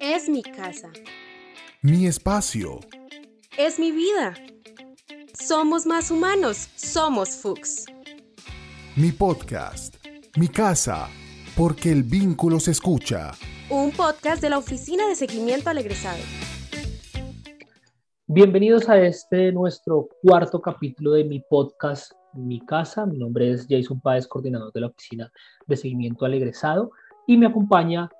Es mi casa. Mi espacio. Es mi vida. Somos más humanos. Somos Fuchs. Mi podcast. Mi casa. Porque el vínculo se escucha. Un podcast de la Oficina de Seguimiento al Egresado. Bienvenidos a este nuestro cuarto capítulo de mi podcast Mi Casa. Mi nombre es Jason Páez, coordinador de la Oficina de Seguimiento al Egresado, y me acompaña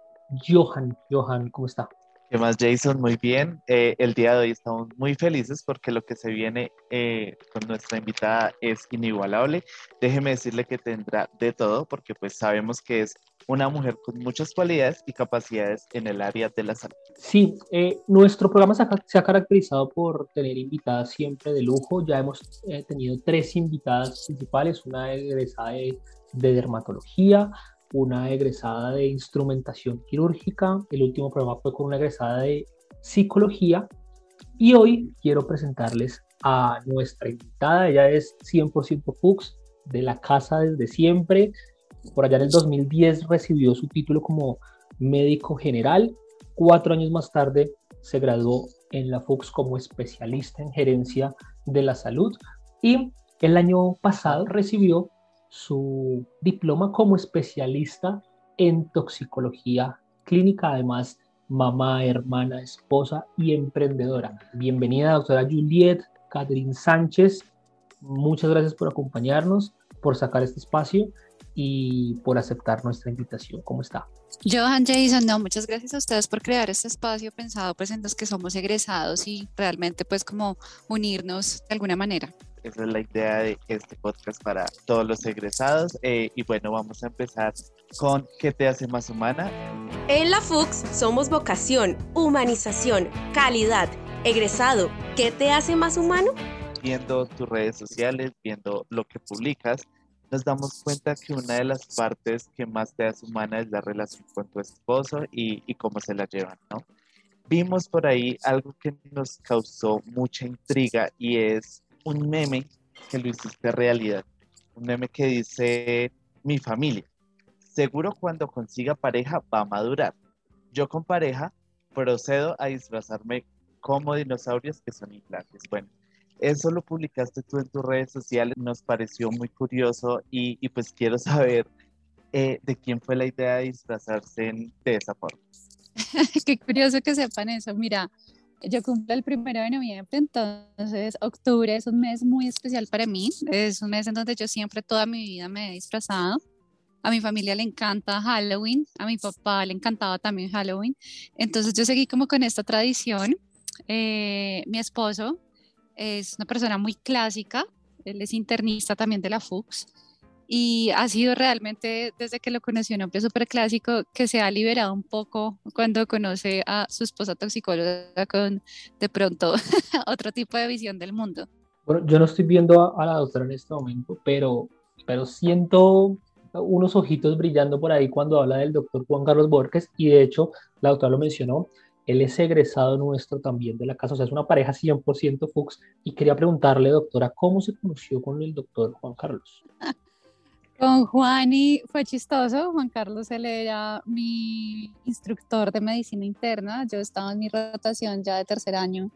Johan. Johan, ¿cómo está? ¿Qué más, Jason? Muy bien. Eh, el día de hoy estamos muy felices porque lo que se viene eh, con nuestra invitada es inigualable. Déjeme decirle que tendrá de todo porque pues sabemos que es una mujer con muchas cualidades y capacidades en el área de la salud. Sí, eh, nuestro programa se ha, se ha, caracterizado por tener invitadas siempre de lujo. Ya hemos tenido tres invitadas principales, una egresada de, de dermatología, una egresada de instrumentación quirúrgica, el último programa fue con una egresada de psicología. Y hoy quiero presentarles a nuestra invitada, ella es 100% Fuchs de la casa desde siempre, por allá en el 2010 recibió su título como médico general, cuatro años más tarde se graduó en la Fuchs como especialista en gerencia de la salud. Y el año pasado recibió su diploma como especialista en toxicología clínica, además mamá, hermana, esposa y emprendedora. Bienvenida, doctora Juliet Catherine Sánchez. Muchas gracias por acompañarnos, por sacar este espacio y por aceptar nuestra invitación. ¿Cómo está? Johan Jason, no, muchas gracias a ustedes por crear este espacio pensado pues en los que somos egresados y realmente pues como unirnos de alguna manera. Esa es la idea de este podcast para todos los egresados. Eh, y bueno, vamos a empezar con ¿qué te hace más humana? En la FUX somos vocación, humanización, calidad. Egresado, ¿qué te hace más humano? Viendo tus redes sociales, viendo lo que publicas, nos damos cuenta que una de las partes que más te hace humana es la relación con tu esposo y, y cómo se la llevan, ¿no? Vimos por ahí algo que nos causó mucha intriga y es un meme que lo hiciste realidad. Un meme que dice, mi familia, seguro cuando consiga pareja va a madurar. Yo con pareja procedo a disfrazarme como dinosaurios que son implantes. Bueno, eso lo publicaste tú en tus redes sociales, nos pareció muy curioso y, y pues quiero saber eh, de quién fue la idea de disfrazarse en, de esa forma. Qué curioso que sepan eso. Mira, yo cumplo el primero de noviembre, entonces octubre es un mes muy especial para mí. Es un mes en donde yo siempre toda mi vida me he disfrazado. A mi familia le encanta Halloween, a mi papá le encantaba también Halloween. Entonces yo seguí como con esta tradición. Eh, mi esposo es una persona muy clásica, él es internista también de la FUX y ha sido realmente desde que lo conoció un hombre súper clásico que se ha liberado un poco cuando conoce a su esposa toxicóloga con de pronto otro tipo de visión del mundo. Bueno, yo no estoy viendo a, a, la doctora en este momento, pero, pero siento unos ojitos brillando por ahí cuando habla del doctor Juan Carlos Borges y de hecho la doctora lo mencionó, él es egresado nuestro también de la casa, o sea, es una pareja 100% Fuchs y quería preguntarle, doctora, ¿cómo se conoció con el doctor Juan Carlos? Con Juan y fue chistoso. Juan Carlos él era mi instructor de medicina interna. Yo estaba en mi rotación ya de tercer año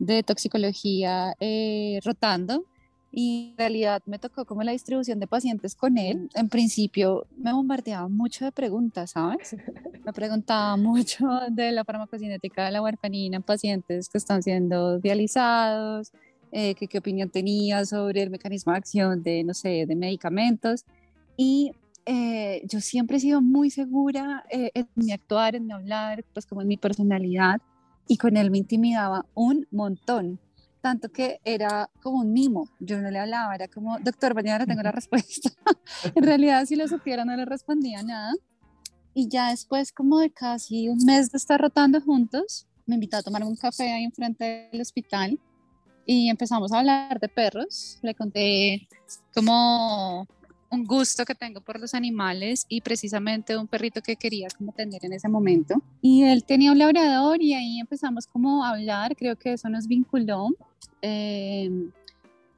de toxicología eh, rotando y en realidad me tocó como la distribución de pacientes con él. En principio me bombardeaba mucho de preguntas, ¿sabes? Me preguntaba mucho de la farmacocinética de la warfarina en pacientes que están siendo dializados, eh, qué opinión tenía sobre el mecanismo de acción de, no sé, de medicamentos. Y eh, yo siempre he sido muy segura eh, en mi actuar, en mi hablar, pues como en mi personalidad, y con él me intimidaba un montón, tanto que era como un mimo, yo no le hablaba, era como, doctor, mañana tengo la respuesta. en realidad, si lo supiera, no le respondía nada. Y ya después, como de casi un mes de estar rotando juntos, me invitó a tomar un café ahí enfrente del hospital y empezamos a hablar de perros. Le conté como un gusto que tengo por los animales y precisamente un perrito que quería como tener en ese momento. Y él tenía un labrador y ahí empezamos como a hablar, creo que eso nos vinculó. Eh,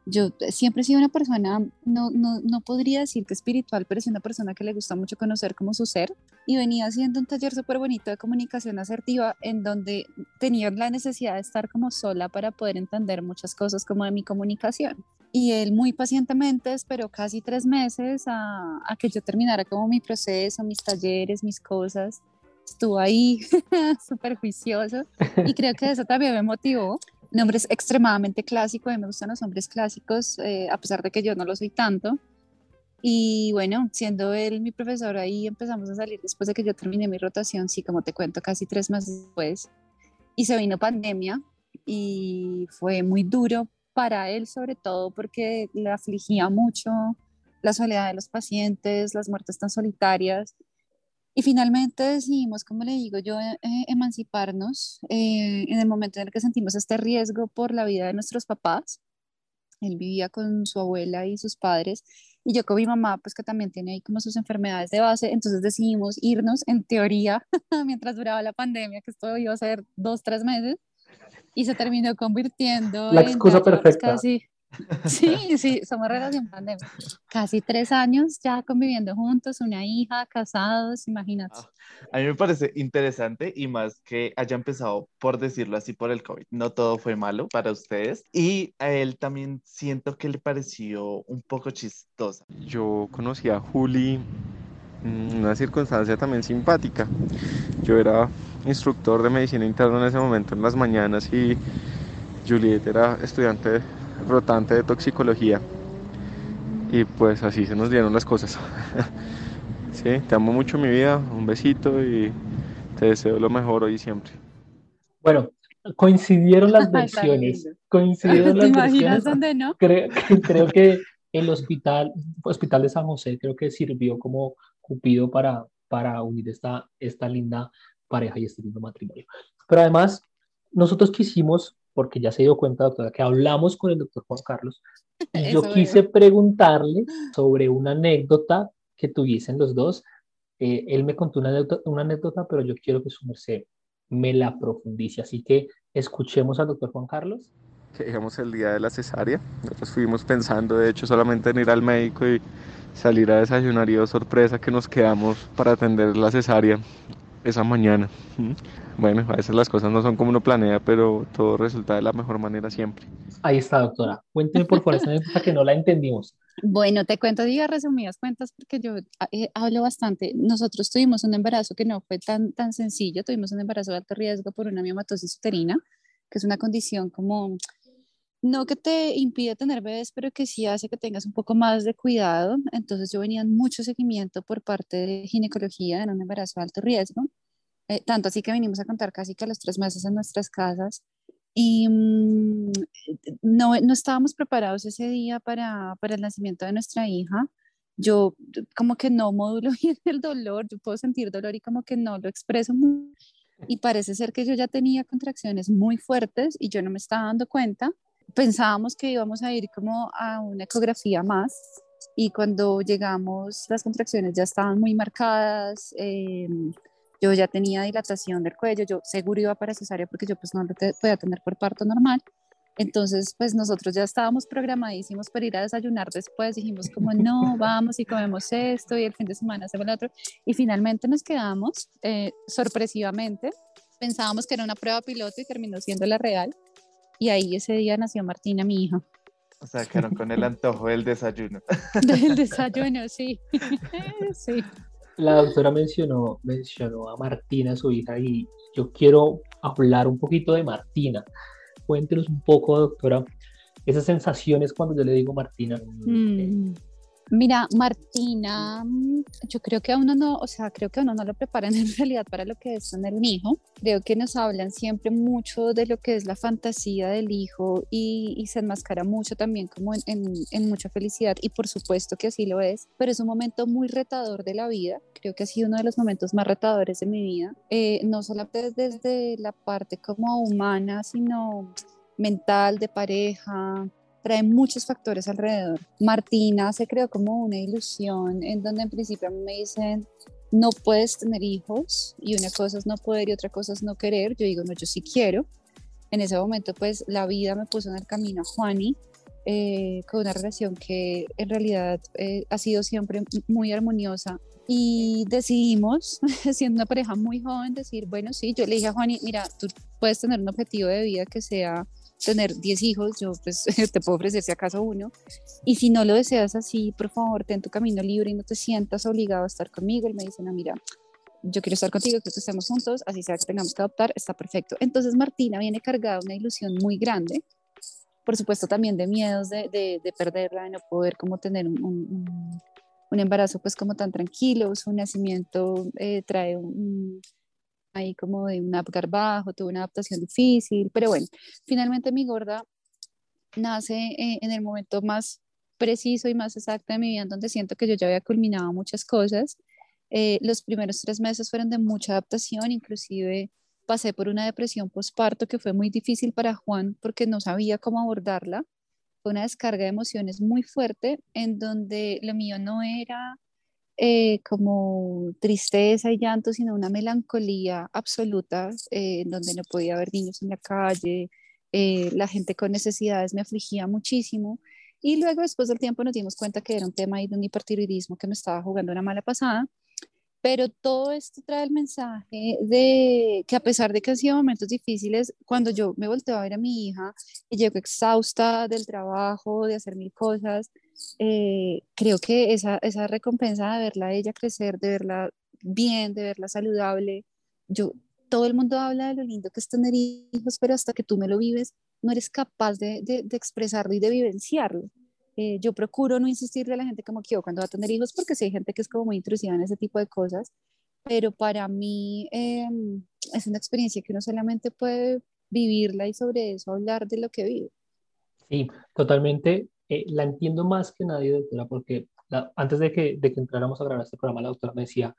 yo siempre he sido una persona, no, no, no podría decir que espiritual, pero sí una persona que le gusta mucho conocer como su ser. y venía haciendo un taller súper bonito de comunicación asertiva en donde tenía la necesidad de estar como sola para poder entender muchas cosas como de mi comunicación. Y él muy pacientemente esperó casi tres meses a, a que yo terminara como mi proceso, mis talleres, mis cosas. Estuvo ahí súper juicioso y creo que eso también me motivó. Mi nombre es extremadamente clásico, mí me gustan los hombres clásicos, eh, a pesar de que yo no lo soy tanto. Y bueno, siendo él mi profesor, ahí empezamos a salir después de que yo terminé mi rotación, sí, como te cuento, casi tres meses después. Y se vino pandemia y fue muy duro para él, sobre todo porque le afligía mucho la soledad de los pacientes, las muertes tan solitarias. Y finalmente decidimos, como le digo yo, eh, emanciparnos eh, en el momento en el que sentimos este riesgo por la vida de nuestros papás. Él vivía con su abuela y sus padres y yo con mi mamá, pues que también tiene ahí como sus enfermedades de base, entonces decidimos irnos en teoría mientras duraba la pandemia, que esto iba a ser dos, tres meses, y se terminó convirtiendo la excusa perfecta. Casi, Sí, sí, somos relación pandemia. Casi tres años ya conviviendo juntos, una hija, casados, imagínate. Ah, a mí me parece interesante y más que haya empezado, por decirlo así, por el COVID. No todo fue malo para ustedes. Y a él también siento que le pareció un poco chistosa. Yo conocí a Juli en una circunstancia también simpática. Yo era instructor de medicina interna en ese momento en las mañanas y Juliet era estudiante rotante de toxicología. Y pues así se nos dieron las cosas. sí, te amo mucho mi vida, un besito y te deseo lo mejor hoy y siempre. Bueno, coincidieron las versiones. Coincidieron las imaginas dónde no? Creo, creo que el hospital, hospital de San José creo que sirvió como cupido para, para unir esta, esta linda pareja y este lindo matrimonio. Pero además, nosotros quisimos porque ya se dio cuenta, doctora, que hablamos con el doctor Juan Carlos. Y yo quise preguntarle sobre una anécdota que tuviesen los dos. Eh, él me contó una anécdota, una anécdota, pero yo quiero que su merced me la profundice. Así que escuchemos al doctor Juan Carlos. Llegamos el día de la cesárea. Nosotros fuimos pensando, de hecho, solamente en ir al médico y salir a desayunar y sorpresa que nos quedamos para atender la cesárea esa mañana. Bueno, a veces las cosas no son como uno planea, pero todo resulta de la mejor manera siempre. Ahí está, doctora. Cuénteme por favor esa que no la entendimos. Bueno, te cuento, diga resumidas cuentas, porque yo eh, hablo bastante. Nosotros tuvimos un embarazo que no fue tan, tan sencillo, tuvimos un embarazo de alto riesgo por una miomatosis uterina, que es una condición como, no que te impide tener bebés, pero que sí hace que tengas un poco más de cuidado. Entonces yo venía en mucho seguimiento por parte de ginecología en un embarazo de alto riesgo eh, tanto así que vinimos a contar casi que a los tres meses en nuestras casas y mm, no, no estábamos preparados ese día para, para el nacimiento de nuestra hija. Yo como que no modulo bien el dolor, yo puedo sentir dolor y como que no lo expreso y parece ser que yo ya tenía contracciones muy fuertes y yo no me estaba dando cuenta. Pensábamos que íbamos a ir como a una ecografía más y cuando llegamos las contracciones ya estaban muy marcadas, eh, yo ya tenía dilatación del cuello, yo seguro iba para cesárea porque yo pues no lo podía tener por parto normal. Entonces, pues nosotros ya estábamos programadísimos para ir a desayunar después, dijimos como no, vamos y comemos esto y el fin de semana hacemos lo otro. Y finalmente nos quedamos, eh, sorpresivamente, pensábamos que era una prueba piloto y terminó siendo la real. Y ahí ese día nació Martina, mi hija. O sea, quedaron con el antojo del desayuno. Del desayuno, sí. sí la doctora mencionó, mencionó a Martina, su hija, y yo quiero hablar un poquito de Martina. Cuéntenos un poco, doctora, esas sensaciones cuando yo le digo Martina. Mm. Mira, Martina, mm, yo creo que a uno no, o sea, creo que a no lo preparan en realidad para lo que es tener un hijo. Creo que nos hablan siempre mucho de lo que es la fantasía del hijo y, se enmascara mucho también como en, mucha felicidad y por supuesto que así lo es, pero es un momento muy retador de la vida. Creo que ha sido uno de los momentos más retadores de mi vida, eh, no solamente desde la parte como humana, sino mental, de pareja, trae muchos factores alrededor. Martina se creó como una ilusión en donde en principio me dicen, no puedes tener hijos y una cosa es no poder y otra cosa es no querer. Yo digo, no, yo sí quiero. En ese momento, pues la vida me puso en el camino a Juani eh, con una relación que en realidad eh, ha sido siempre muy armoniosa y decidimos, siendo una pareja muy joven, decir, bueno, sí, yo le dije a Juani, mira, tú puedes tener un objetivo de vida que sea tener 10 hijos, yo pues te puedo ofrecer si acaso uno, y si no lo deseas así, por favor, ten tu camino libre y no te sientas obligado a estar conmigo. Él me dice, no, mira, yo quiero estar contigo, que estemos juntos, así sea que tengamos que adoptar, está perfecto. Entonces Martina viene cargada de una ilusión muy grande, por supuesto también de miedos de, de, perderla, de no poder como tener un, un, embarazo pues como tan tranquilo, su nacimiento eh, trae un, ahí como de un apgar bajo, tuvo una adaptación difícil, pero bueno, finalmente mi gorda nace eh, en el momento más preciso y más exacto de mi vida, en donde siento que yo ya había culminado muchas cosas. Eh, los primeros tres meses fueron de mucha adaptación, inclusive pasé por una depresión postparto que fue muy difícil para Juan porque no sabía cómo abordarla. Fue una descarga de emociones muy fuerte en donde lo mío no era eh, como tristeza y llanto, sino una melancolía absoluta, eh, donde no podía haber niños en la calle, eh, la gente con necesidades me afligía muchísimo. Y luego, después del tiempo, nos dimos cuenta que era un tema ahí de un hipertiroidismo que me estaba jugando una mala pasada. Pero todo esto trae el mensaje de que a pesar de que han sido momentos difíciles, cuando yo me volteo a ver a mi hija y llego exhausta del trabajo, de hacer mil cosas, eh, creo que esa, esa recompensa de verla a ella crecer, de verla bien, de verla saludable, yo, todo el mundo habla de lo lindo que es tener hijos, pero hasta que tú me lo vives, no eres capaz de, de, expresarlo y de vivenciarlo. Eh, yo procuro no insistirle a la gente como que yo cuando va a tener hijos, porque sí hay gente que es como muy intrusiva en ese tipo de cosas, pero para mí em, es una experiencia que uno solamente puede vivirla y sobre eso hablar de lo que vive. Sí, totalmente. Eh, la entiendo más que nadie, doctora, porque antes de que, de que entráramos a grabar este programa, la doctora me decía,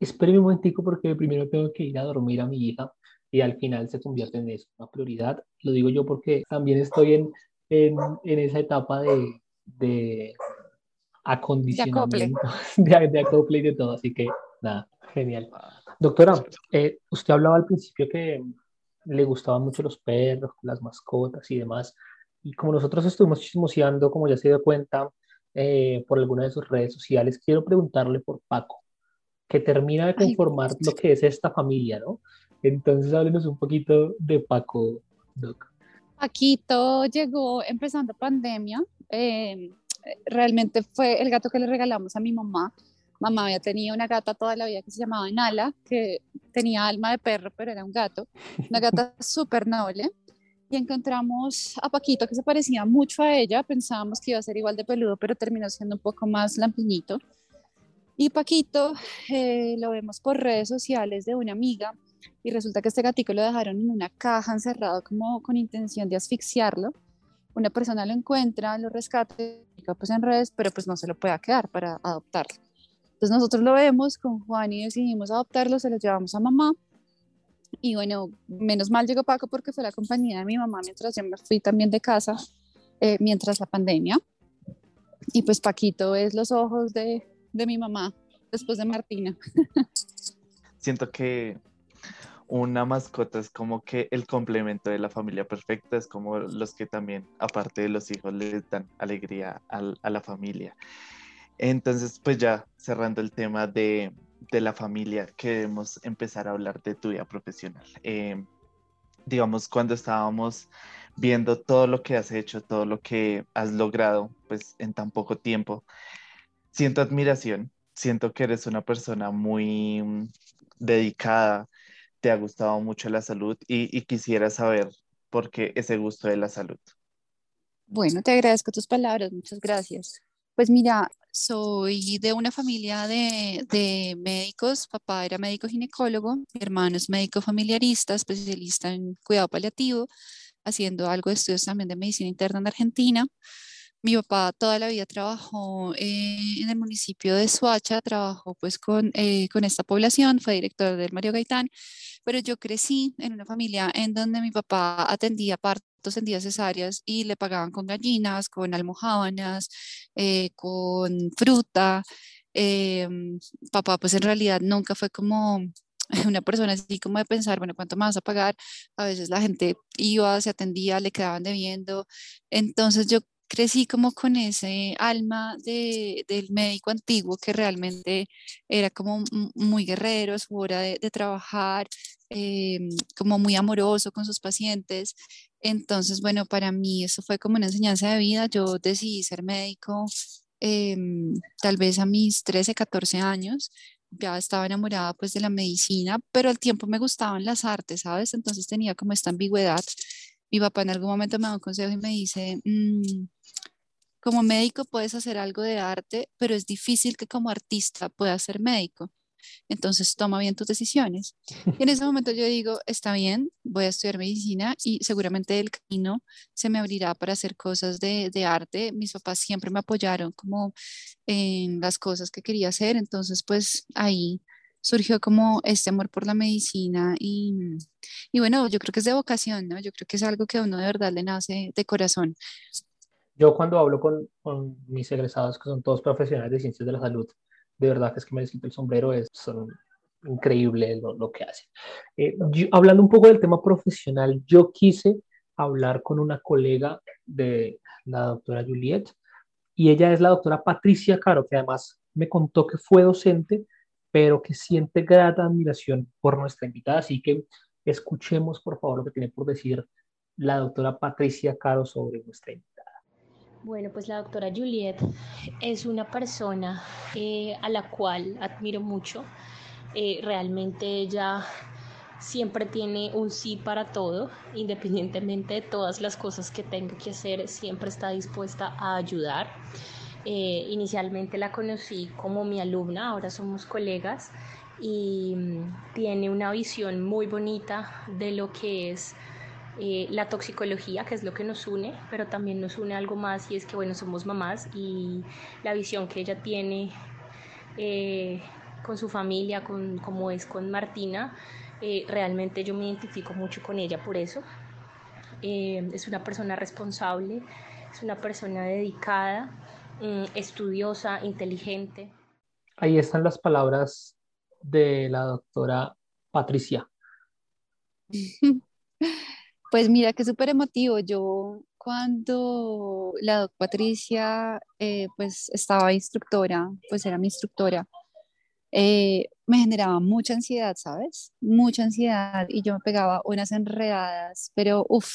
espéreme un momentico porque primero tengo que ir a dormir a mi hija y al final se convierte en eso, una prioridad. Lo digo yo porque también estoy en, en, en esa etapa de, de acondicionamiento, de, de, acople y de todo, así que nada, genial. Doctora, eh, usted hablaba al principio que le gustaban mucho los perros, las mascotas y demás. Y como nosotros estuvimos chismoseando, como ya se dio cuenta, eh, por alguna de sus redes sociales, quiero preguntarle por Paco, que termina de conformar lo que es esta familia, ¿no? Entonces, háblenos un poquito de Paco, Doc. Paquito llegó empezando pandemia. Eh, realmente fue el gato que le regalamos a mi mamá. Mamá había tenido una gata toda la vida que se llamaba Nala, que tenía alma de perro, pero era un gato. Una gata súper noble y encontramos a Paquito que se parecía mucho a ella, pensábamos que iba a ser igual de peludo, pero terminó siendo un poco más lampiñito. Y Paquito eh, lo vemos por redes sociales de una amiga y resulta que este gatito lo dejaron en una caja encerrado como con intención de asfixiarlo. Una persona lo encuentra, lo rescata, pues en redes, pero pues no se lo puede quedar para adoptarlo. Entonces nosotros lo vemos con Juan y decidimos adoptarlo, se lo llevamos a mamá y bueno, menos mal llegó Paco porque fue la compañía de mi mamá mientras yo me fui también de casa, eh, mientras la pandemia. Y pues Paquito es los ojos de, de mi mamá después de Martina. Siento que una mascota es como que el complemento de la familia perfecta, es como los que también, aparte de los hijos, le dan alegría a la familia. Entonces, pues ya cerrando el tema de, de la familia queremos empezar a hablar de tu vida profesional. Em, digamos, cuando estábamos viendo todo lo que has hecho, todo lo que has logrado, pues en tan poco tiempo, siento admiración, siento que eres una persona muy mm, dedicada, te ha gustado mucho la salud y, y quisiera saber por qué ese gusto de la salud. Bueno, te agradezco tus palabras, muchas gracias. Pues mira, soy de una familia de, de, médicos. Papá era médico ginecólogo, mi hermano es médico familiarista, especialista en cuidado paliativo, haciendo algo de estudios también de medicina interna en Argentina. Mi papá toda la vida trabajó eh, en el municipio de Suacha, trabajó pues con, eh, con esta población, fue director del Mario Gaitán, pero yo crecí en una familia en donde mi papá atendía parte en días cesáreas y le pagaban con gallinas, con almohábanas, eh, con fruta. Em, papá pues en realidad nunca fue como una persona así como de pensar, bueno, ¿cuánto más a pagar? A veces la gente iba, se atendía, le quedaban debiendo. Entonces yo crecí como con ese alma de, del médico antiguo que realmente era como muy guerrero a su hora de, trabajar, em, como muy amoroso con sus pacientes. Entonces, bueno, para mí eso fue como una enseñanza de vida. Yo decidí ser médico em, tal vez a mis 13, 14 años. Ya estaba enamorada pues de la medicina, pero al tiempo me gustaban las artes, ¿sabes? Entonces tenía como esta ambigüedad mi papá en algún momento me da un consejo y me dice, mm, como médico puedes hacer algo de arte, pero es difícil que como artista puedas ser médico. Entonces toma bien tus decisiones. Y en ese momento yo digo, está bien, voy a estudiar medicina y seguramente el camino se me abrirá para hacer cosas de, de arte. Mis papás siempre me apoyaron como en las cosas que quería hacer. Entonces pues ahí surgió como este amor por la medicina y, y, bueno, yo creo que es de vocación, ¿no? Yo creo que es algo que a uno de verdad le nace de corazón. Yo cuando hablo con, con mis egresados, que son todos profesionales de ciencias de la salud, de verdad que es que me siento el sombrero, es son increíble lo, lo que hacen. Eh, hablando un poco del tema profesional, yo quise hablar con una colega de la doctora Juliet y ella es la doctora Patricia Caro, que además me contó que fue docente pero que siente grata admiración por nuestra invitada. Así que escuchemos, por favor, lo que tiene por decir la doctora Patricia Caro sobre nuestra invitada. Bueno, pues la doctora Juliet es una persona eh, a la cual admiro mucho. Eh, realmente ella siempre tiene un sí para todo, independientemente de todas las cosas que tenga que hacer, siempre está dispuesta a ayudar. Eh, inicialmente la conocí como mi alumna, ahora somos colegas y mm, tiene una visión muy bonita de lo que es eh, la toxicología, que es lo que nos une, pero también nos une algo más y es que, bueno, somos mamás y la visión que ella tiene eh, con su familia, con, como es con Martina, realmente yo me identifico mucho con ella por eso. es una persona responsable, es una persona dedicada Mm, estudiosa, inteligente. Ahí están las palabras de la doctora Patricia. Pues mira que súper emotivo. Yo cuando la doctora Patricia eh, pues estaba instructora, pues era mi instructora, eh, me generaba mucha ansiedad, ¿sabes? Mucha ansiedad y yo me pegaba unas enredadas, pero uff,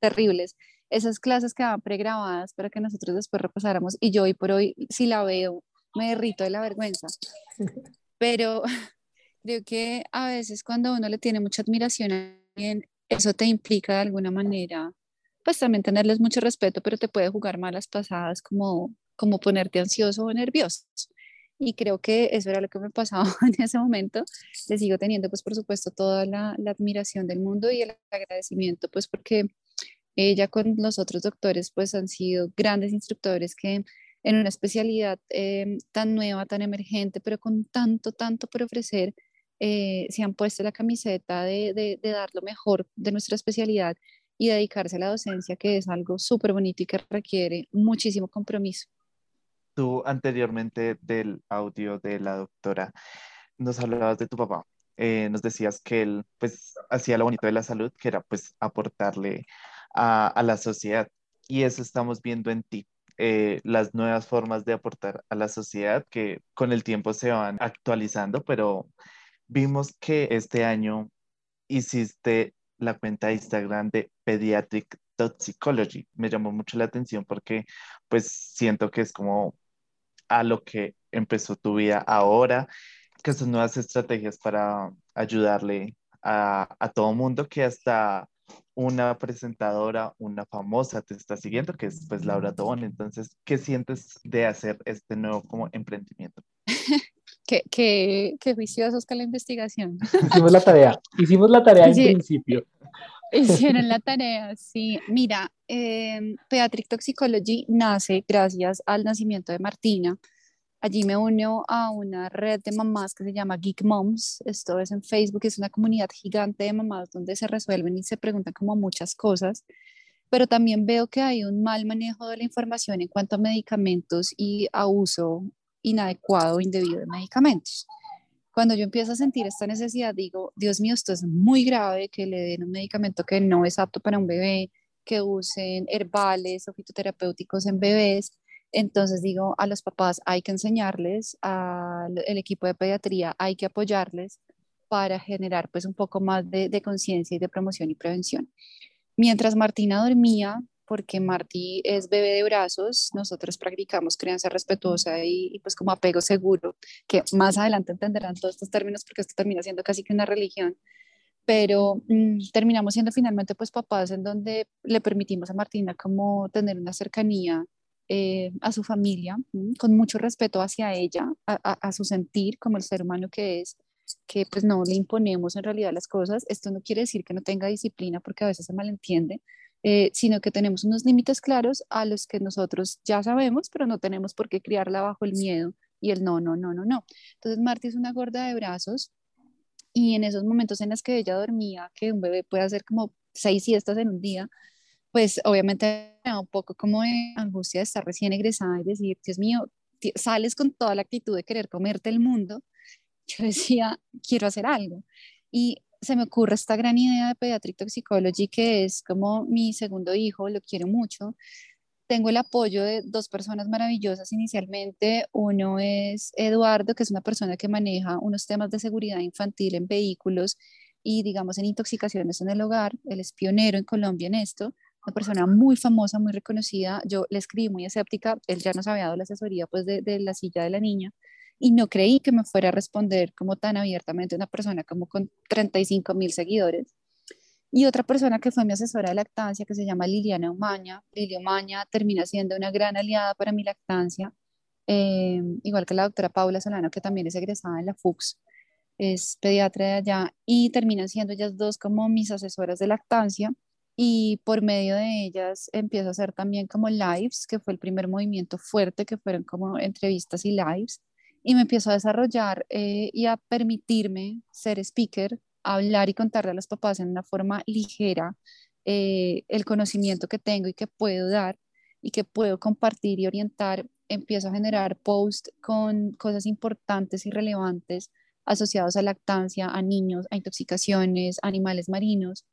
terribles esas clases quedaban pregrabadas para que nosotros después repasáramos y yo hoy por hoy, si la veo, me derrito de la vergüenza. Pero creo que a veces cuando uno le tiene mucha admiración a alguien, eso te implica de alguna manera, pues también tenerles mucho respeto, pero te puede jugar malas pasadas como, como ponerte ansioso o nervioso. Y creo que eso era lo que me pasaba en ese momento. Le sigo teniendo, pues, por supuesto, toda la, la admiración del mundo y el agradecimiento, pues, porque ella con los otros doctores pues han sido grandes instructores que en una especialidad eh, tan nueva, tan emergente, pero con tanto, tanto por ofrecer, eh, se han puesto la camiseta de, de, de, dar lo mejor de nuestra especialidad y dedicarse a la docencia, que es algo súper bonito y que requiere muchísimo compromiso. Tú anteriormente del audio de la doctora nos hablabas de tu papá. Eh, nos decías que él pues hacía lo bonito de la salud, que era pues aportarle a, la sociedad. Y eso estamos viendo en ti. Eh, las nuevas formas de aportar a la sociedad que con el tiempo se van actualizando, pero vimos que este año hiciste la cuenta de Instagram de Pediatric Toxicology. Me llamó mucho la atención porque pues siento que es como a lo que empezó tu vida ahora, que son nuevas estrategias para ayudarle a, a todo mundo que hasta una presentadora, una famosa te está siguiendo, que es pues Laura Tobón. Entonces, ¿qué sientes de hacer este nuevo como emprendimiento? qué, qué, qué juiciosos con la investigación. Hicimos la tarea, hicimos la tarea en principio. Hicieron la tarea, sí. Mira, eh, Pediatric Toxicology nace gracias al nacimiento de Martina, Allí me unió a una red de mamás que se llama Geek Moms. Esto es en Facebook, es una comunidad gigante de mamás donde se resuelven y se preguntan como muchas cosas. Pero también veo que hay un mal manejo de la información en cuanto a medicamentos y a uso inadecuado o indebido de medicamentos. Cuando yo empiezo a sentir esta necesidad, digo, Dios mío, esto es muy grave, que le den un medicamento que no es apto para un bebé, que usen herbales o fitoterapéuticos en bebés. Entonces digo, a los papás hay que enseñarles, al equipo de pediatría hay que apoyarles para generar pues un poco más de, de conciencia y de promoción y prevención. Mientras Martina dormía, porque Martí es bebé de brazos, nosotros practicamos crianza respetuosa y, pues como apego seguro, que más adelante entenderán todos estos términos porque esto termina siendo casi que una religión, pero mm, terminamos siendo finalmente pues papás en donde le permitimos a Martina como tener una cercanía eh, a su familia, con mucho respeto hacia ella, a, a, su sentir como el ser humano que es, que pues no le imponemos en realidad las cosas. Esto no quiere decir que no tenga disciplina porque a veces se malentiende, eh, sino que tenemos unos límites claros a los que nosotros ya sabemos, pero no tenemos por qué criarla bajo el miedo y el no, no, no, no, no. Entonces Marti es una gorda de brazos y en esos momentos en los que ella dormía, que un bebé puede hacer como seis siestas en un día, pues obviamente un poco como de angustia de estar recién egresada y decir, Dios mío, sales con toda la actitud de querer comerte el mundo. Yo decía, quiero hacer algo. Y se me ocurre esta gran idea de Pediatric Toxicology, que es como mi segundo hijo, lo quiero mucho. Tengo el apoyo de dos personas maravillosas inicialmente. Uno es Eduardo, que es una persona que maneja unos temas de seguridad infantil en vehículos y, digamos, en intoxicaciones en el hogar. Él es pionero en Colombia en esto. Una persona muy famosa, muy reconocida. Yo le escribí muy escéptica. Él ya nos había dado la asesoría pues, de, la silla de la niña y no creí que me fuera a responder como tan abiertamente una persona como con 35 mil seguidores. Y otra persona que fue mi asesora de lactancia, que se llama Liliana Umaña. Liliana Umaña termina siendo una gran aliada para mi lactancia, eh, igual que la doctora Paula Solano, que también es egresada en la FUX, es pediatra de allá, y terminan siendo ellas dos como mis asesoras de lactancia. Y por medio de ellas empiezo a hacer también como lives, que fue el primer movimiento fuerte, que fueron como entrevistas y lives y me empiezo a desarrollar eh, y a permitirme ser speaker, hablar y contarle a los papás en una forma ligera eh, el conocimiento que tengo y que puedo dar y que puedo compartir y orientar. Empiezo a generar posts con cosas importantes y relevantes asociados a lactancia, a niños, a intoxicaciones, animales marinos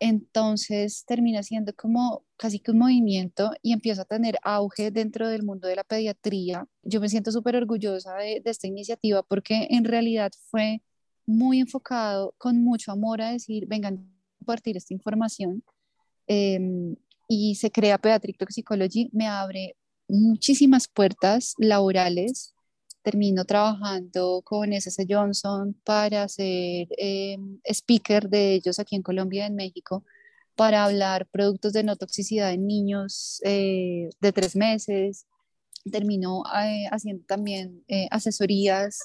entonces termina siendo como casi que un movimiento y empieza a tener auge dentro del mundo de la pediatría. Yo me siento súper orgullosa de, esta iniciativa porque en realidad fue muy enfocado con mucho amor a decir, vengan a compartir esta información. Em, y se crea Pediatric Toxicology, me abre muchísimas puertas laborales termino trabajando con SS Johnson para ser em, speaker de ellos aquí en Colombia y en México para hablar productos de no toxicidad en niños eh, de tres meses. Termino eh, haciendo también eh, asesorías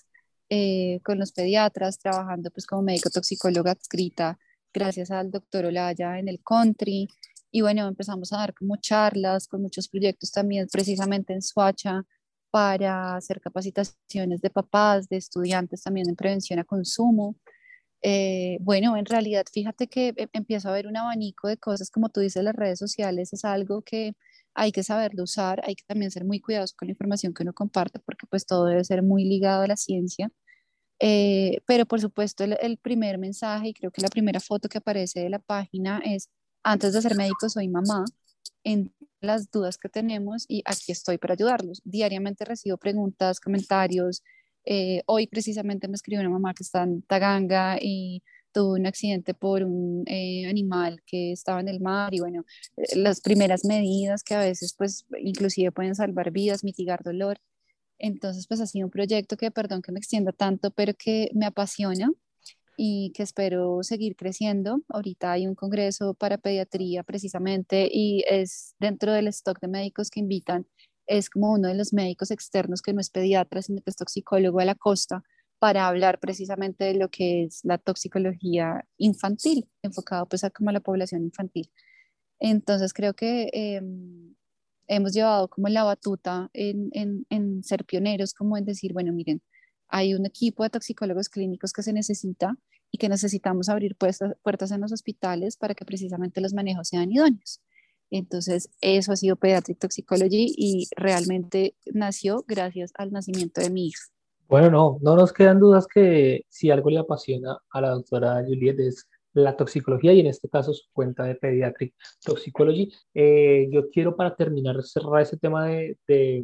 con los pediatras, trabajando pues como médico toxicóloga adscrita gracias al doctor Olaya en el country. Y bueno, empezamos a dar como charlas con muchos proyectos también precisamente en Suacha para hacer capacitaciones de papás, de estudiantes también en prevención a consumo. Eh, bueno, en realidad, fíjate que em, empiezo a ver un abanico de cosas, como tú dices, las redes sociales es algo que hay que saberlo usar, hay que también ser muy cuidadosos con la información que uno comparte, porque pues todo debe ser muy ligado a la ciencia. Eh, pero por supuesto, el, el, primer mensaje y creo que la primera foto que aparece de la página es, antes de ser médico soy mamá, en las dudas que tenemos y aquí estoy para ayudarlos. Diariamente recibo preguntas, comentarios. Eh, hoy precisamente me escribió una mamá que está en Taganga y tuvo un accidente por un eh, animal que estaba en el mar y bueno, eh, las primeras medidas que a veces pues inclusive pueden salvar vidas, mitigar dolor. Entonces pues ha sido un proyecto que, perdón que me extienda tanto, pero que me apasiona y que espero seguir creciendo. Ahorita hay un congreso para pediatría precisamente y es dentro del stock de médicos que invitan, es como uno de los médicos externos que no es pediatra, sino que es toxicólogo de la costa para hablar precisamente de lo que es la toxicología infantil, enfocado pues a como la población infantil. Entonces creo que em, hemos llevado como la batuta en, en, en ser pioneros, como en decir, bueno, miren, hay un equipo de toxicólogos clínicos que se necesita y que necesitamos abrir puertas, en los hospitales para que precisamente los manejos sean idóneos. Entonces, eso ha sido Pediatric Toxicology y realmente nació gracias al nacimiento de mi hija. Bueno, no, no nos quedan dudas que si algo le apasiona a la doctora Juliet es la toxicología y en este caso su cuenta de Pediatric Toxicology. Eh, yo quiero para terminar cerrar ese tema de, de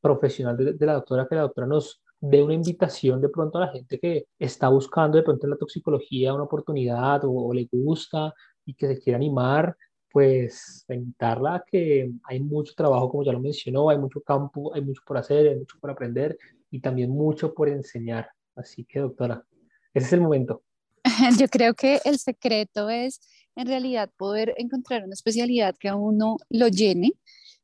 profesional de, de, la doctora, que la doctora nos dé una invitación de pronto a la gente que está buscando de pronto en la toxicología una oportunidad o, le gusta y que se quiera animar, pues invitarla a que hay mucho trabajo, como ya lo mencionó, hay mucho campo, hay mucho por hacer, hay mucho por aprender y también mucho por enseñar. Así que, doctora, ese es el momento. Yo creo que el secreto es en realidad poder encontrar una especialidad que a uno lo llene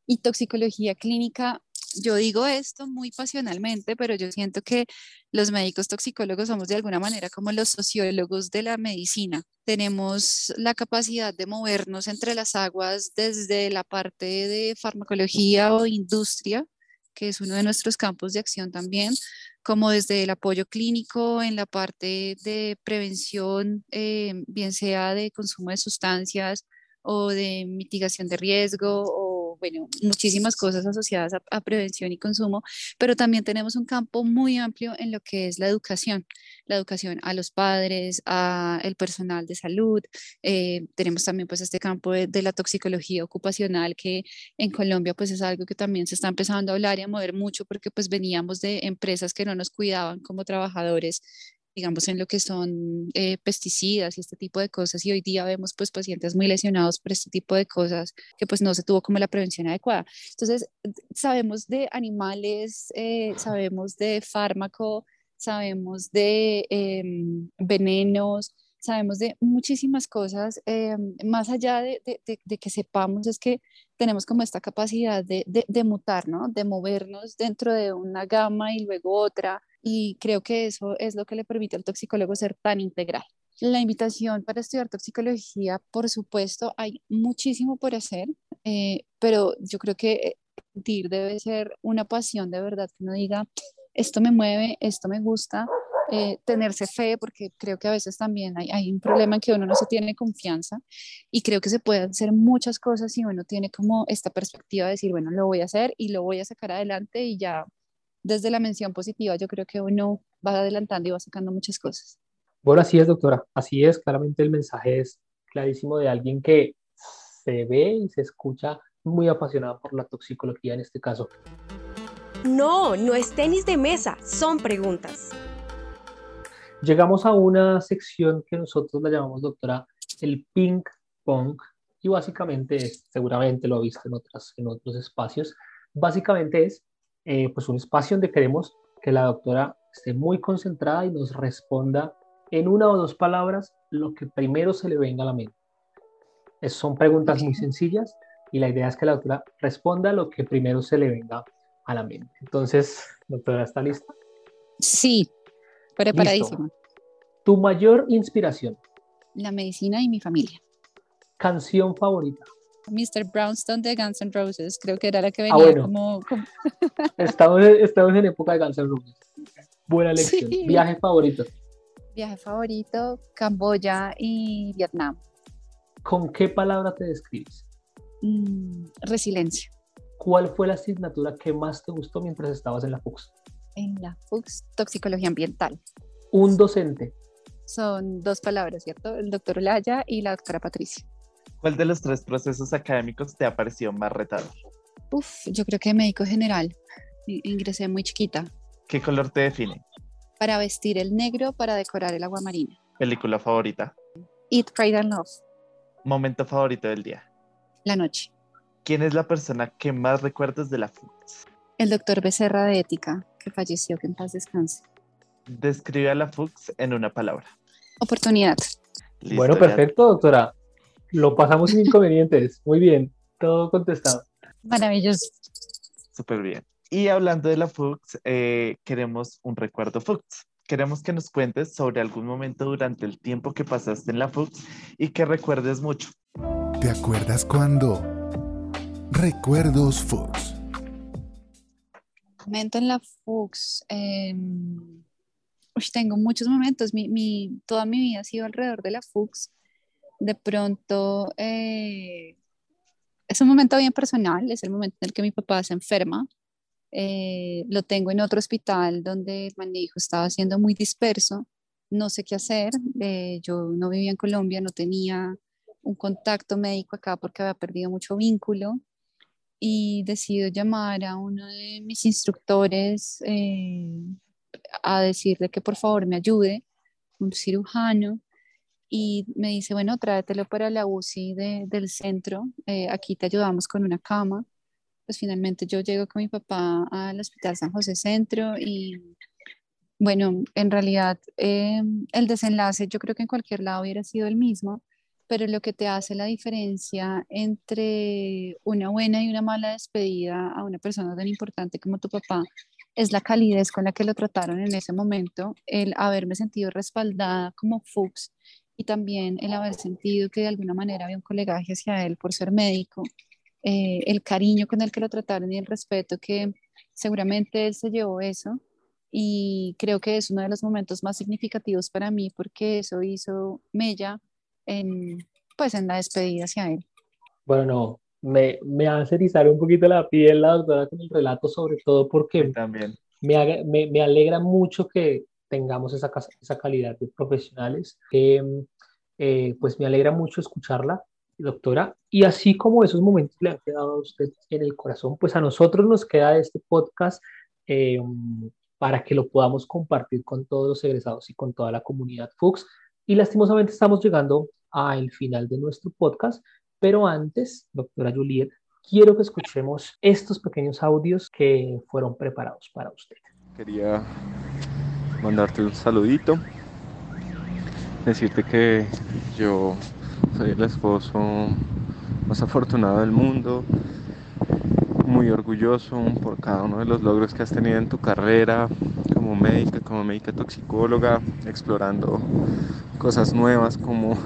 y toxicología clínica. Yo digo esto muy pasionalmente, pero yo siento que los médicos toxicólogos somos de alguna manera como los sociólogos de la medicina. Tenemos la capacidad de movernos entre las aguas desde la parte de farmacología o industria, que es uno de nuestros campos de acción también, como desde el apoyo clínico en la parte de prevención, eh, bien sea de consumo de sustancias o de mitigación de riesgo bueno, muchísimas cosas asociadas a, prevención y consumo, pero también tenemos un campo muy amplio en lo que es la educación, la educación a los padres, a el personal de salud. Eh, tenemos también pues este campo de, de, la toxicología ocupacional que en Colombia pues es algo que también se está empezando a hablar y a mover mucho porque pues veníamos de empresas que no nos cuidaban como trabajadores digamos, en lo que son eh, pesticidas y este tipo de cosas. Y hoy día vemos pues pacientes muy lesionados por este tipo de cosas que pues no se tuvo como la prevención adecuada. Entonces, sabemos de animales, eh, sabemos de fármaco, sabemos de em, venenos, sabemos de muchísimas cosas, em, más allá de, de, de, que sepamos, es que tenemos como esta capacidad de, de, mutar, ¿no? De movernos dentro de una gama y luego otra, y creo que eso es lo que le permite al toxicólogo ser tan integral. La invitación para estudiar toxicología, por supuesto, hay muchísimo por hacer, eh, pero yo creo que DIR debe ser una pasión de verdad, que uno diga, esto me mueve, esto me gusta, eh, tenerse fe, porque creo que a veces también hay, hay, un problema en que uno no se tiene confianza y creo que se pueden hacer muchas cosas si uno tiene como esta perspectiva de decir, bueno, lo voy a hacer y lo voy a sacar adelante y ya desde la mención positiva yo creo que uno va adelantando y va sacando muchas cosas. Bueno, así es, doctora, así es, claramente el mensaje es clarísimo de alguien que se ve y se escucha muy apasionado por la toxicología en este caso. No, no es tenis de mesa, son preguntas. Llegamos a una sección que nosotros la llamamos, doctora, el ping pong, y básicamente es, seguramente lo ha visto en, otras, en otros espacios, básicamente es eh, pues un espacio donde queremos que la doctora esté muy concentrada y nos responda en una o dos palabras lo que primero se le venga a la mente. Es, son preguntas muy sencillas y la idea es que la doctora responda lo que primero se le venga a la mente. Entonces, doctora, ¿está lista? Sí, preparadísima. ¿Tu mayor inspiración? La medicina y mi familia. ¿Canción favorita? Mr. Brownstone de Guns N' Roses, creo que era la que ah, venía como... estamos, estamos, en época de Guns N' Roses. Buena lección. ¿Viaje favorito? Viaje favorito, Camboya y Vietnam. ¿Con qué palabra te describes? Mm, resiliencia. ¿Cuál fue la asignatura que más te gustó mientras estabas en la FUX? En la FUX, toxicología ambiental. Un docente. Son dos palabras, ¿cierto? El doctor Olaya y la doctora Patricia. ¿Cuál de los tres procesos académicos te ha parecido más retador? Uf, yo creo que médico general. Ingresé muy chiquita. ¿Qué color te define? Para vestir el negro, para decorar el agua marina. ¿Película favorita? Eat, Pride and Love. ¿Momento favorito del día? La noche. ¿Quién es la persona que más recuerdas de la FUX? El doctor Becerra de Ética, que falleció, que en paz descanse. Describe a la FUX en una palabra. Oportunidad. bueno, perfecto, doctora. Lo pasamos sin inconvenientes. Muy bien, todo contestado. Maravilloso. Súper bien. Y hablando de la FUX, eh, queremos un recuerdo FUX. Queremos que nos cuentes sobre algún momento durante el tiempo que pasaste en la FUX y que recuerdes mucho. ¿Te acuerdas cuando? Recuerdos FUX. Momento en la FUX. Eh, tengo muchos momentos. Mi, mi, toda mi vida ha sido alrededor de la FUX de pronto eh, es un momento bien personal, es el momento en el que mi papá se enferma. Eh, lo tengo en otro hospital donde el manejo estaba siendo muy disperso. no sé qué hacer. Eh, yo no vivía en Colombia, no tenía un contacto médico acá porque había perdido mucho vínculo y decido llamar a uno de mis instructores eh, a decirle que por favor me ayude, un cirujano, y me dice, bueno, tráetelo para la UCI del centro, eh, aquí te ayudamos con una cama. Pues finalmente yo llego con mi papá al Hospital San José Centro y bueno, en realidad eh, el desenlace yo creo que en cualquier lado hubiera sido el mismo, pero lo que te hace la diferencia entre una buena y una mala despedida a una persona tan importante como tu papá es la calidez con la que lo trataron en ese momento, el haberme sentido respaldada como Fuchs y también el haber sentido que de alguna manera había un colegaje hacia él por ser médico, eh, el cariño con el que lo trataron y el respeto que seguramente él se llevó eso y creo que es uno de los momentos más significativos para mí porque eso hizo mella en, pues, en la despedida hacia él. Bueno, me, me hace erizar un poquito la piel la doctora con el relato, sobre todo porque también. Me, me, me, alegra mucho que tengamos esa, esa calidad de profesionales. Eh, pues me alegra mucho escucharla, doctora. Y así como esos momentos le han quedado a usted en el corazón, pues a nosotros nos queda este podcast eh, para que lo podamos compartir con todos los egresados y con toda la comunidad Fuchs. Y lastimosamente estamos llegando al final de nuestro podcast, pero antes, doctora Juliet, quiero que escuchemos estos pequeños audios que fueron preparados para usted. Quería mandarte un saludito, decirte que yo soy el esposo más afortunado del mundo, muy orgulloso por cada uno de los logros que has tenido en tu carrera como médica, como médica toxicóloga, explorando cosas nuevas como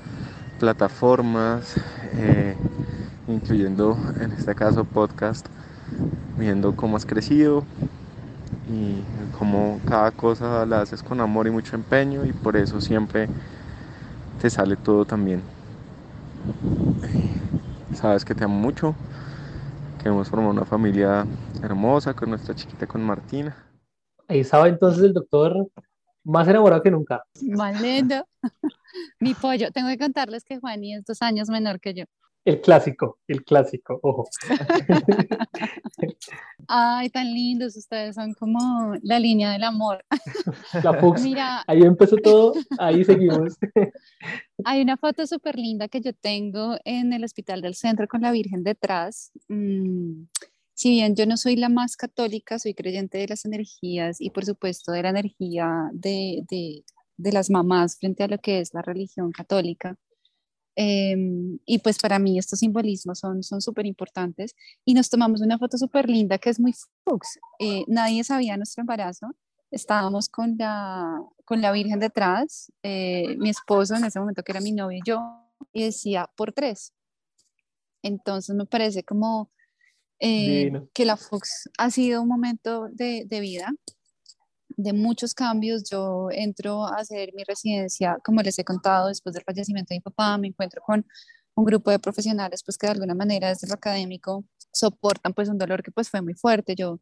plataformas, eh, incluyendo en este caso podcast, viendo cómo has crecido y cómo cada cosa la haces con amor y mucho empeño y por eso siempre te sale todo también. Sabes que te amo mucho, que hemos formado una familia hermosa con nuestra chiquita, con Martina. Ahí estaba entonces el doctor más enamorado que nunca. Más lindo. Mi pollo. Tengo que contarles que Juani es dos años menor que yo. El clásico, el clásico, ojo. Ay, tan lindos, ustedes son como la línea del amor. La Fuchs. Mira, ahí empezó todo, ahí seguimos. Hay una foto súper linda que yo tengo en el hospital del centro con la Virgen detrás. Mm, si bien yo no soy la más católica, soy creyente de las energías y por supuesto de la energía de, de, de las mamás frente a lo que es la religión católica. Em, y pues para mí estos simbolismos son súper importantes. Y nos tomamos una foto súper linda que es muy Fuchs. Eh, nadie sabía nuestro embarazo. Estábamos con la, con la Virgen detrás, eh, mi esposo en ese momento que era mi novio y yo, y decía por tres. Entonces me parece como eh, que la Fox ha sido un momento de, de, vida, de muchos cambios. Yo entro a hacer mi residencia, como les he contado, después del fallecimiento de mi papá, me encuentro con un grupo de profesionales pues que de alguna manera desde lo académico soportan pues un dolor que pues fue muy fuerte. Yo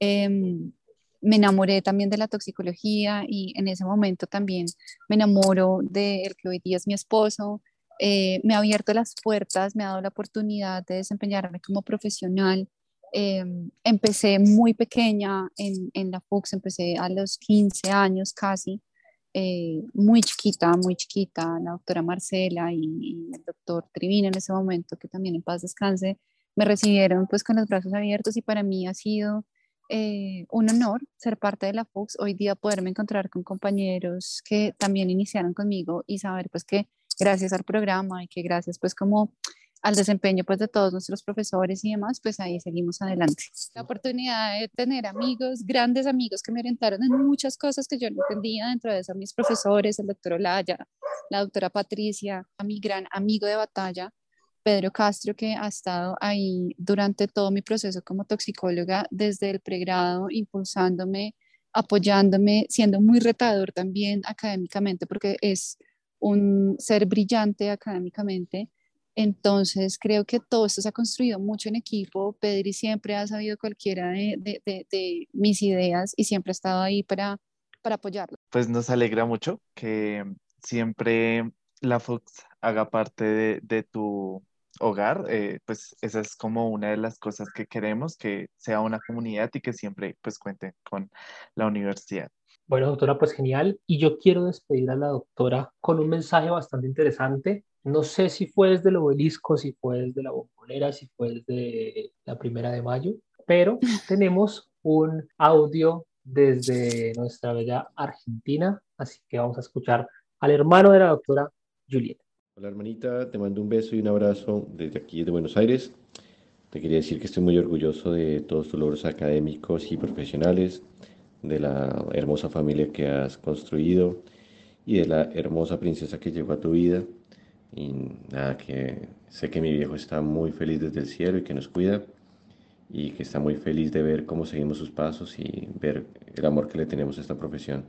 em, me enamoré también de la toxicología y en ese momento también me enamoro de el que hoy día es mi esposo, eh, me ha abierto las puertas, me ha dado la oportunidad de desempeñarme como profesional. Eh, empecé muy pequeña en, en, la FUX, empecé a los 15 años casi, eh, muy chiquita, muy chiquita, la doctora Marcela y, el doctor Trivino en ese momento, que también en paz descanse, me recibieron pues con los brazos abiertos y para mí ha sido un honor ser parte de la FUX, hoy día poderme encontrar con compañeros que también iniciaron conmigo y saber pues que gracias al programa y que gracias pues como al desempeño pues de todos nuestros profesores y demás, pues ahí seguimos adelante. La oportunidad de tener amigos, grandes amigos que me orientaron en muchas cosas que yo no entendía, dentro de eso mis profesores, el doctor Olaya, la doctora Patricia, a mi gran amigo de batalla, Pedro Castro, que ha estado ahí durante todo mi proceso como toxicóloga, desde el pregrado, impulsándome, apoyándome, siendo muy retador también académicamente, porque es un ser brillante académicamente. Entonces, creo que todo esto se ha construido mucho en equipo. Pedri siempre ha sabido cualquiera de, de, mis ideas y siempre ha estado ahí para, para apoyarlo. Pues nos alegra mucho que siempre la Fox haga parte de, de tu hogar, eh, pues esa es como una de las cosas que queremos, que sea una comunidad y que siempre pues cuente con la universidad. Bueno, doctora, pues genial. Y yo quiero despedir a la doctora con un mensaje bastante interesante. No sé si fue desde el obelisco, si fue desde la bombonera, si fue desde la primera de mayo, pero tenemos un audio desde nuestra bella Argentina, así que vamos a escuchar al hermano de la doctora Julieta. Hola hermanita, te mando un beso y un abrazo desde aquí de Buenos Aires. Te quería decir que estoy muy orgulloso de todos tus logros académicos y profesionales, de la hermosa familia que has construido y de la hermosa princesa que llegó a tu vida. Y nada, que sé que mi viejo está muy feliz desde el cielo y que nos cuida y que está muy feliz de ver cómo seguimos sus pasos y ver el amor que le tenemos a esta profesión.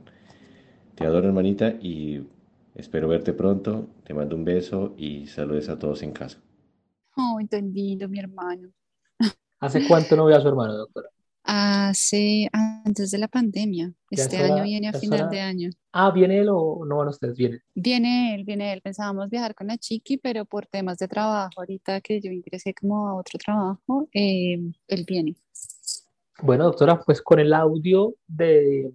Te adoro hermanita y Espero verte pronto, te mando un beso y saludes a todos en casa. Tan lindo, mi hermano. ¿Hace cuánto no veo a su hermano, doctora? Hace antes de la pandemia. Este año viene a final de año. Ah, ¿viene él o no van ustedes? Viene. Viene él, viene él. Pensábamos viajar con la chiqui, pero por temas de trabajo, ahorita que yo ingresé como a otro trabajo, eh, él viene. Bueno, doctora, pues con el audio de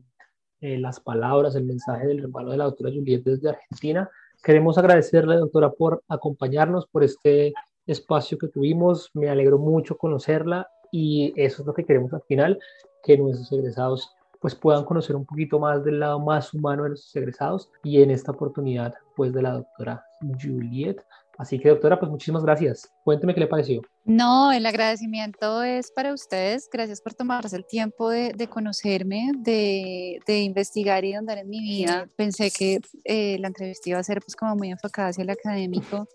eh, las palabras, el mensaje del hermano de la doctora Juliet desde Argentina. Queremos agradecerle, doctora, por acompañarnos, por este espacio que tuvimos. Me alegró mucho conocerla y eso es lo que queremos al final, que nuestros egresados pues puedan conocer un poquito más del lado más humano de nuestros egresados y en esta oportunidad pues de la doctora Juliet Así que doctora, pues muchísimas gracias. Cuénteme qué le pareció. No, el agradecimiento es para ustedes. Gracias por tomarse el tiempo de, conocerme, de, investigar y de andar en mi vida. Pensé que eh, la entrevista iba a ser pues como muy enfocada hacia el académico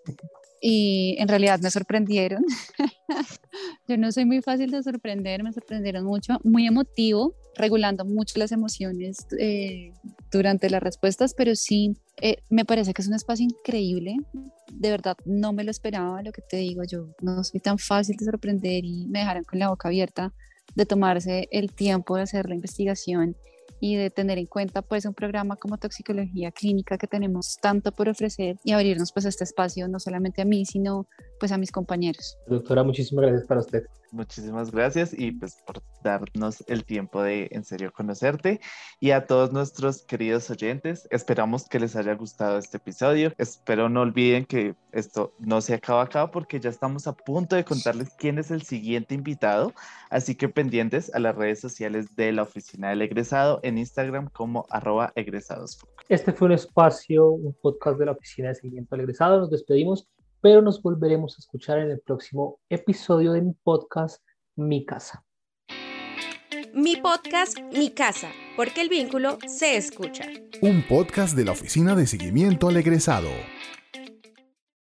y en realidad me sorprendieron. Yo no soy muy fácil de sorprender, me sorprendieron mucho, muy emotivo, regulando mucho las emociones eh, durante las respuestas, pero sí eh, me parece que es un espacio increíble. De verdad, no me lo esperaba, lo que te digo, yo no soy tan fácil de sorprender y me dejaron con la boca abierta de tomarse el tiempo de hacer la investigación y de tener en cuenta pues un programa como toxicología clínica que tenemos tanto por ofrecer y abrirnos pues este espacio no solamente a mí sino pues a mis compañeros. Doctora, muchísimas gracias para usted. Muchísimas gracias y pues por darnos el tiempo de en serio conocerte y a todos nuestros queridos oyentes, esperamos que les haya gustado este episodio. Espero no olviden que esto no se acaba acá porque ya estamos a punto de contarles quién es el siguiente invitado, así que pendientes a las redes sociales de la oficina del egresado en Instagram como arroba egresados. Este fue un espacio, un podcast de la oficina de seguimiento al egresado. Nos despedimos pero nos volveremos a escuchar en el próximo episodio de mi podcast Mi Casa. Mi podcast Mi Casa, porque el vínculo se escucha. Un podcast de la Oficina de Seguimiento al Egresado.